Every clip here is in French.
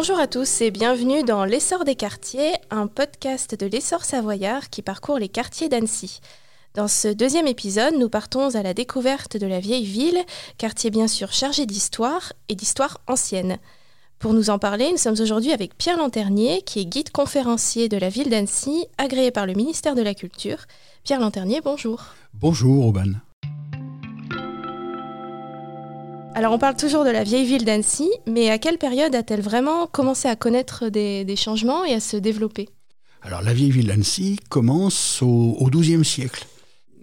Bonjour à tous et bienvenue dans L'essor des quartiers, un podcast de l'essor savoyard qui parcourt les quartiers d'Annecy. Dans ce deuxième épisode, nous partons à la découverte de la vieille ville, quartier bien sûr chargé d'histoire et d'histoire ancienne. Pour nous en parler, nous sommes aujourd'hui avec Pierre Lanternier, qui est guide conférencier de la ville d'Annecy, agréé par le ministère de la Culture. Pierre Lanternier, bonjour. Bonjour, Aubin. Alors on parle toujours de la vieille ville d'Annecy, mais à quelle période a-t-elle vraiment commencé à connaître des, changements et à se développer? Alors la vieille ville d'Annecy commence au XIIe siècle.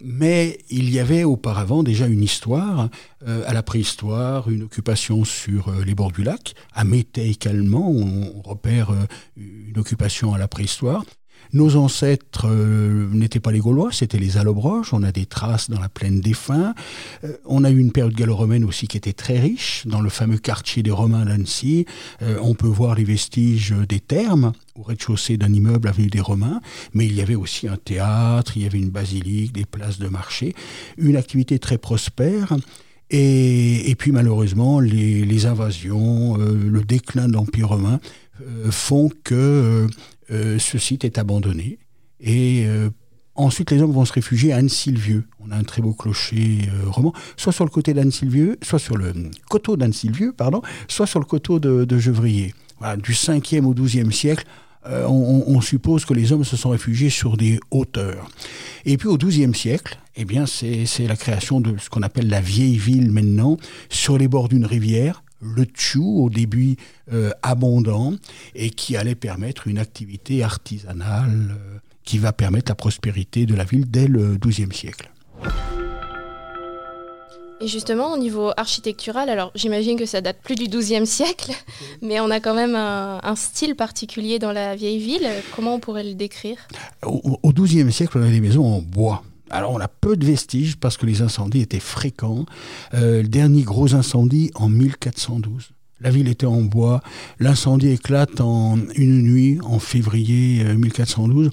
Mais il y avait auparavant déjà une histoire, euh, à la préhistoire, une occupation sur euh, les bords du lac. À Mété également, on repère euh, une occupation à la préhistoire. Nos ancêtres euh, n'étaient pas les Gaulois, c'était les Allobroges. On a des traces dans la plaine des Fins. Euh, on a eu une période gallo-romaine aussi qui était très riche, dans le fameux quartier des Romains d'Annecy. Euh, on peut voir les vestiges des thermes au rez-de-chaussée d'un immeuble avenue des Romains, mais il y avait aussi un théâtre, il y avait une basilique, des places de marché, une activité très prospère. Et, puis malheureusement, les, invasions, le déclin de l'Empire romain font que euh, ce site est abandonné. Et euh, ensuite, les hommes vont se réfugier à Anne-Sylvieux. On a un très beau clocher euh, roman, soit sur le côté d'Anne-Sylvieux, soit sur le coteau d'Anne-Sylvieux, pardon, soit sur le coteau de, Gevrier. du 5e au 12e siècle, on, suppose que les hommes se sont réfugiés sur des hauteurs. Et puis au XIIe siècle, eh bien, c'est la création de ce qu'on appelle la vieille ville maintenant, sur les bords d'une rivière, le tchou au début euh, abondant et qui allait permettre une activité artisanale euh, qui va permettre la prospérité de la ville dès le XIIe siècle. Et justement, au niveau architectural, alors j'imagine que ça date plus du XIIe siècle, mais on a quand même un, style particulier dans la vieille ville. Comment on pourrait le décrire? Au XIIe siècle, on a des maisons en bois. Alors on a peu de vestiges parce que les incendies étaient fréquents. Euh, le dernier gros incendie en 1412. La ville était en bois. L'incendie éclate en une nuit, en février 1412. Euh,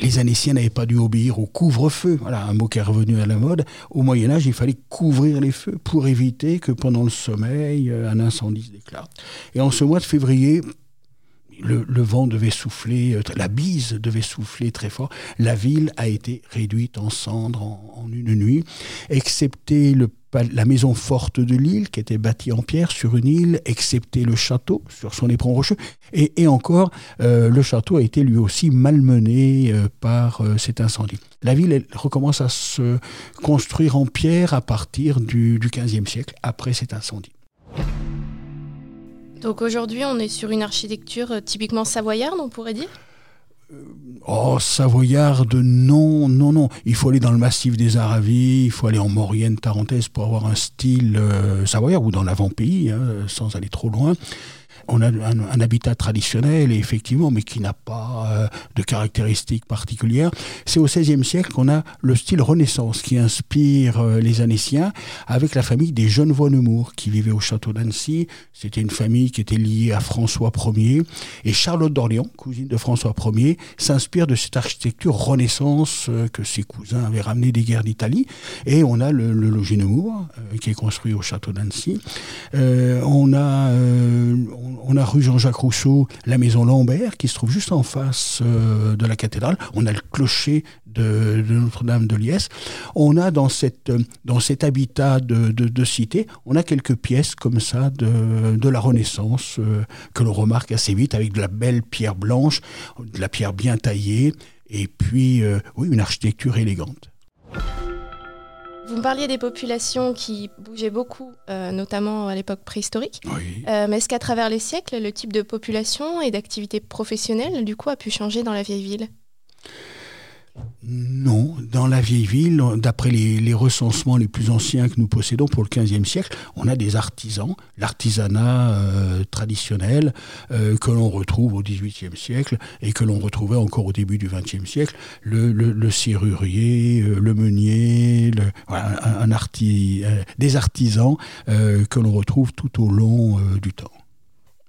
les Annéciens n'avaient pas dû obéir au couvre-feu. Voilà, un mot qui est revenu à la mode. Au Moyen Âge, il fallait couvrir les feux pour éviter que pendant le sommeil, euh, un incendie se déclare. Et en ce mois de février, le, vent devait souffler, euh, la bise devait souffler très fort. La ville a été réduite en cendres en, une nuit, excepté la maison forte de l'île, qui était bâtie en pierre sur une île, excepté le château sur son éperon rocheux. Et, encore, euh, le château a été lui aussi malmené euh, par cet incendie. La ville recommence à se construire en pierre à partir du, du XVe siècle, après cet incendie. Donc aujourd'hui, on est sur une architecture euh, typiquement savoyarde, on pourrait dire? Euh, Oh, savoyarde, non, non, non. Il faut aller dans le massif des Aravis, il faut aller en Maurienne, Tarentaise pour avoir un style euh, savoyard ou dans l'avant-pays, hein, sans aller trop loin on a un, habitat traditionnel, effectivement, mais qui n'a pas euh, de caractéristiques particulières. C'est au XVIe siècle qu'on a le style Renaissance qui inspire euh, les Annéciens avec la famille des Genevois Nemours qui vivaient au château d'Annecy. C'était une famille qui était liée à François Ier. Et Charlotte d'Orléans, cousine de François Ier, s'inspire de cette architecture Renaissance euh, que ses cousins avaient ramené des guerres d'Italie. Et on a le, logis Nemours qui est construit au château d'Annecy. on a on a rue Jean-Jacques Rousseau, la maison Lambert, qui se trouve juste en face euh, de la cathédrale. On a le clocher de, Notre-Dame de Liesse. On a dans, cette, dans cet habitat de, cité, on a quelques pièces comme ça de, la Renaissance euh, que l'on remarque assez vite avec de la belle pierre blanche, de la pierre bien taillée, et puis, euh, oui, une architecture élégante. Vous me parliez des populations qui bougeaient beaucoup, euh, notamment à l'époque préhistorique. Euh, mais est-ce qu'à travers les siècles, le type de population et d'activité professionnelle, du coup, a pu changer dans la vieille ville? Dans la vieille ville, d'après les, recensements les plus anciens que nous possédons pour le XVe siècle, on a des artisans, l'artisanat euh, traditionnel euh, que l'on retrouve au XVIIIe siècle et que l'on retrouvait encore au début du XXe siècle, le, serrurier, euh, le meunier, un, des artisans que l'on retrouve tout au long du temps.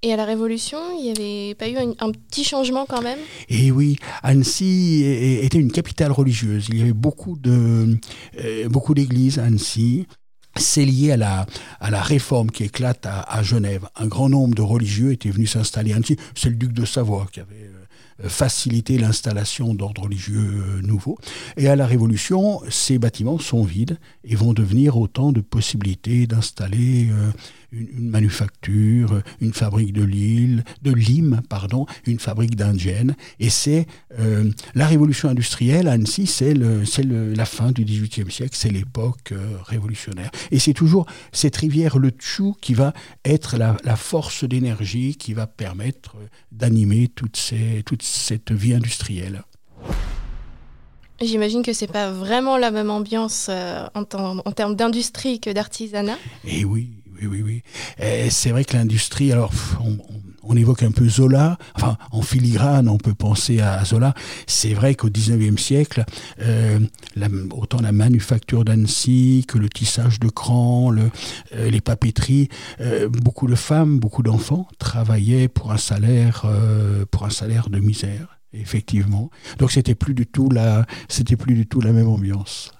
Et à la Révolution, il n'y avait pas eu un, petit changement quand même? Eh oui, Annecy était une capitale religieuse. Il y avait beaucoup de euh, beaucoup d'églises à Annecy. c'est lié à la, à la réforme qui éclate à, à Genève. Un grand nombre de religieux étaient venus s'installer ainsi. C'est le duc de Savoie qui avait euh, facilité l'installation d'ordres religieux euh, nouveaux. Et à la Révolution, ces bâtiments sont vides et vont devenir autant de possibilités d'installer euh, une, manufacture, une fabrique de Lille, de Lime, pardon, une fabrique d'indienne. Et c'est la révolution industrielle à Annecy, c'est la fin du XVIIIe siècle, c'est l'époque révolutionnaire. Et c'est toujours cette rivière, le Tchou, qui va être la, force d'énergie qui va permettre d'animer toute, toute cette vie industrielle. J'imagine que c'est pas vraiment la même ambiance euh, en, en, termes d'industrie que d'artisanat. Eh oui, oui, oui, oui. C'est vrai que l'industrie, alors on, évoque un peu Zola, enfin en filigrane on peut penser à Zola. C'est vrai qu'au 19e siècle, euh, autant la manufacture d'Annecy que le tissage de cran, le, euh, les papeteries, euh, beaucoup de femmes, beaucoup d'enfants travaillaient pour un salaire, pour un salaire de misère, effectivement. Donc c'était plus du tout la, c'était plus du tout la même ambiance.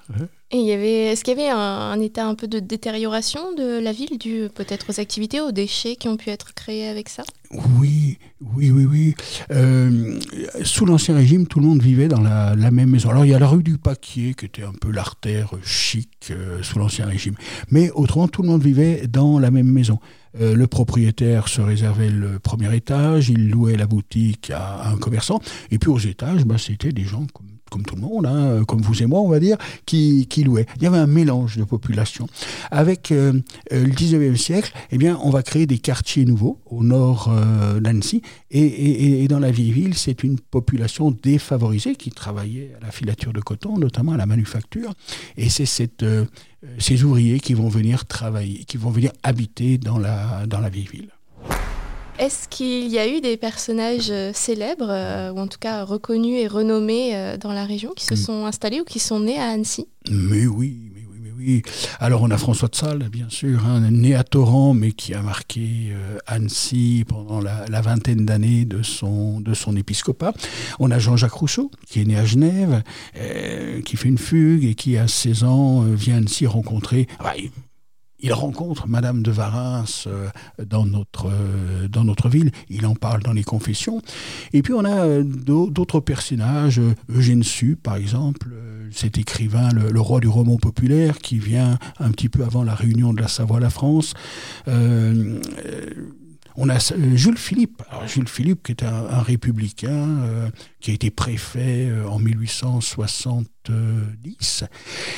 Et y avait, est-ce qu'il y avait un, état un peu de détérioration de la ville, dû peut-être aux activités, aux déchets qui ont pu être créés avec ça? Oui, oui, oui, oui. Euh, sous l'Ancien Régime, tout le monde vivait dans la, même maison. Alors il y a la rue du Paquier, qui était un peu l'artère chic euh, sous l'Ancien Régime. Mais autrement, tout le monde vivait dans la même maison. Euh, le propriétaire se réservait le premier étage, il louait la boutique à, un commerçant, et puis aux étages, bah, c'était des gens comme comme tout le monde, hein, comme vous et moi, on va dire, qui, qui louaient. Il y avait un mélange de population. Avec euh, euh, le 19e siècle, eh bien, on va créer des quartiers nouveaux au nord euh, d'Annecy. Et, dans la vieille ville, c'est une population défavorisée qui travaillait à la filature de coton, notamment à la manufacture. Et c'est ces ouvriers qui vont venir travailler, qui vont venir habiter dans la vieille ville. Est-ce qu'il y a eu des personnages euh, célèbres, euh, ou en tout cas reconnus et renommés euh, dans la région, qui se mm. sont installés ou qui sont nés à Annecy? Mais oui, mais oui, mais oui. Alors on a François de Sales, bien sûr, hein, né à Torrent, mais qui a marqué Annecy pendant la, vingtaine d'années de son, de son épiscopat. On a Jean-Jacques Rousseau, qui est né à Genève, qui fait une fugue et qui, à 16 ans, vient à Annecy rencontrer... Ah bah, il rencontre Madame de Varins euh, dans notre, euh, dans notre ville, il en parle dans les confessions. Et puis on a euh, d'autres personnages, Eugène Sue par exemple, cet écrivain, le, roi du roman populaire, qui vient un petit peu avant la réunion de la Savoie-la France. On a euh, Jules Philippe. Jules Philippe, qui est un, républicain, euh, qui a été préfet euh, en 1870.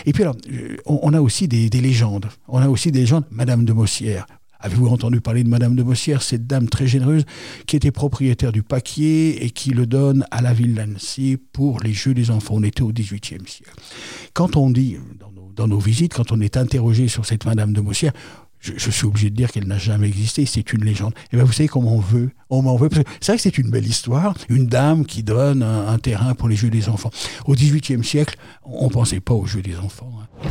Et puis alors, on, a aussi des, légendes. On a aussi des légendes. Madame de Mossière. Avez-vous entendu parler de Madame de Mossière, cette dame très généreuse qui était propriétaire du paquier et qui le donne à la ville d'Annecy pour les Jeux des enfants? On était au XVIIIe siècle. Quand on dit, dans nos, dans nos visites, quand on est interrogé sur cette Madame de Mossière, je, suis obligé de dire qu'elle n'a jamais existé, c'est une légende. Et eh bien vous savez comment on veut On m'en veut. C'est vrai que c'est une belle histoire, une dame qui donne un, terrain pour les jeux des enfants. Au XVIIIe siècle, on ne pensait pas aux jeux des enfants. Hein.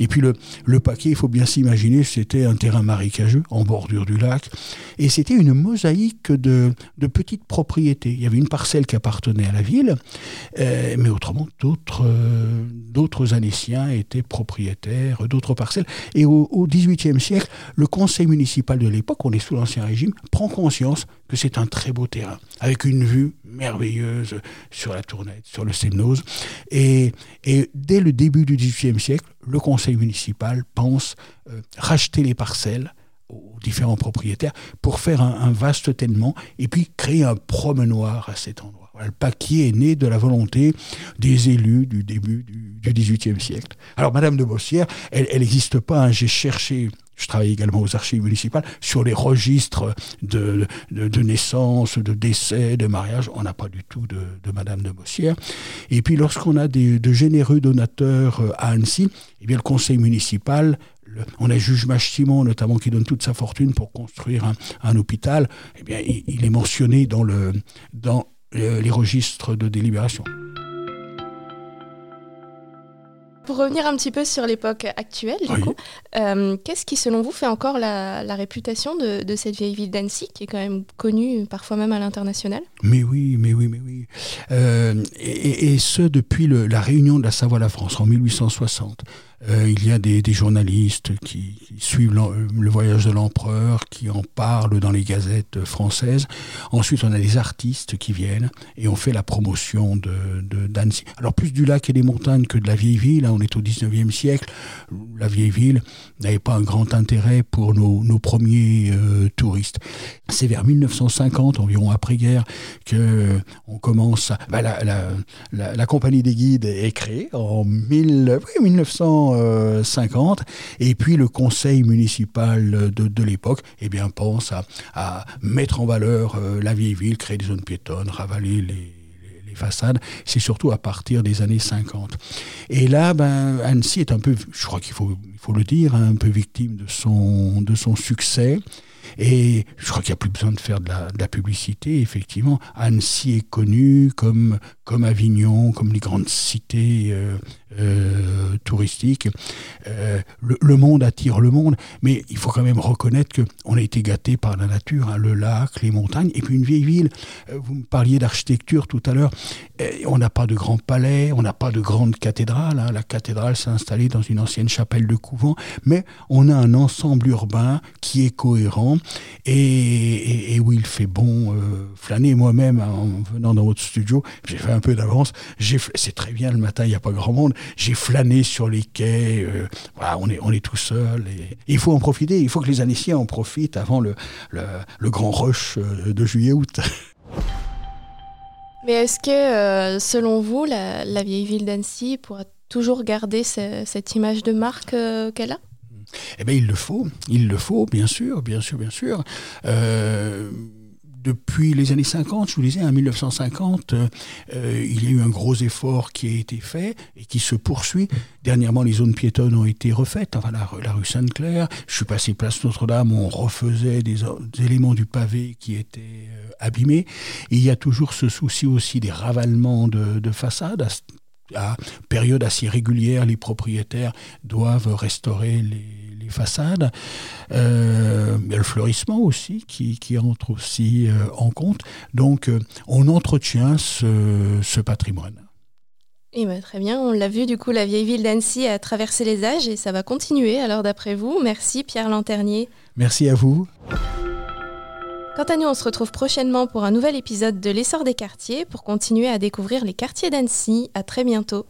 Et puis le, le paquet, il faut bien s'imaginer, c'était un terrain marécageux en bordure du lac. Et c'était une mosaïque de, de, petites propriétés. Il y avait une parcelle qui appartenait à la ville, euh, mais autrement, d'autres euh, d'autres Annéciens étaient propriétaires d'autres parcelles. Et au, XVIIIe siècle, le conseil municipal de l'époque, on est sous l'Ancien Régime, prend conscience que c'est un très beau terrain, avec une vue merveilleuse sur la Tournette, sur le Semnose. Et, et dès le début du XVIIIe siècle, le conseil municipal pense euh, racheter les parcelles aux différents propriétaires pour faire un, vaste tellement et puis créer un promenoir à cet endroit. le paquier est né de la volonté des élus du début du XVIIIe siècle. Alors Madame de Bossière, elle n'existe pas, hein. j'ai cherché je travaille également aux archives municipales sur les registres de, de, naissance, de décès, de mariage. On n'a pas du tout de, Madame de Bossière. Et puis lorsqu'on a des, de généreux donateurs euh, à Annecy, eh bien le conseil municipal on a juge Simon notamment qui donne toute sa fortune pour construire un, hôpital, eh bien, il, est mentionné dans, le, dans euh, les registres de délibération. Pour revenir un petit peu sur l'époque actuelle, euh, qu'est-ce qui, selon vous, fait encore la, réputation de, cette vieille ville d'Annecy, qui est quand même connue parfois même à l'international? Mais oui, mais oui, mais oui. Euh, et, ce, depuis la réunion de la Savoie-la-France en 1860. Euh, il y a des, journalistes qui, suivent le voyage de l'empereur, qui en parlent dans les gazettes françaises. Ensuite, on a des artistes qui viennent et on fait la promotion de, d'Annecy. Alors plus du lac et des montagnes que de la vieille ville. Hein, on est au 19e siècle. La vieille ville n'avait pas un grand intérêt pour nos, premiers euh, touristes. C'est vers 1950, environ après-guerre, que on commence. À, bah, la, compagnie des guides est créée en 1950, et puis le conseil municipal de, l'époque, eh bien, pense à, mettre en valeur euh, la vieille ville, créer des zones piétonnes, ravaler les façades, c'est surtout à partir des années 50. Et là, ben, Annecy est un peu, je crois qu'il faut, il faut le dire, hein, un peu victime de son, de son succès. Et je crois qu'il n'y a plus besoin de faire de la, publicité. Effectivement, Annecy est connue comme, comme Avignon, comme les grandes cités euh, euh, touristiques. Euh, le, monde attire le monde, mais il faut quand même reconnaître qu'on a été gâté par la nature, hein, le lac, les montagnes, et puis une vieille ville. vous me parliez d'architecture tout à l'heure. on n'a pas de grands palais, on n'a pas de grande cathédrale. Hein. La cathédrale s'est installée dans une ancienne chapelle de couvent, mais on a un ensemble urbain qui est cohérent et, où il fait bon euh, flâner. Moi-même, en venant dans votre studio, j'ai fait un peu d'avance. C'est très bien le matin, il n'y a pas grand monde. J'ai flâné sur les quais. Euh, voilà, on est, on est tout seul. Et, il faut en profiter. Il faut que les Annéciens en profitent avant le, le, grand rush euh, de juillet-août. Mais est-ce que, selon vous, la, vieille ville d'Annecy pourra toujours garder cette image de marque qu'elle a? Eh bien, il le faut, il le faut, bien sûr, bien sûr, bien sûr. Euh, depuis les années 50, je vous disais, en 1950, euh, il y a eu un gros effort qui a été fait et qui se poursuit. Dernièrement, les zones piétonnes ont été refaites. Enfin, la, rue Sainte-Claire, je suis passé place Notre-Dame, on refaisait des, éléments du pavé qui étaient euh, abîmés. il y a toujours ce souci aussi des ravalements de, de façades à période assez régulière, les propriétaires doivent restaurer les, façades. Euh, il y a le fleurissement aussi qui, entre aussi euh, en compte. Donc euh, on entretient ce, patrimoine. Et eh ben, très bien, on l'a vu du coup, la vieille ville d'Annecy a traversé les âges et ça va continuer alors d'après vous. Merci Pierre Lanternier. Merci à vous. Quant à nous, on se retrouve prochainement pour un nouvel épisode de l'essor des quartiers pour continuer à découvrir les quartiers d'Annecy. À très bientôt.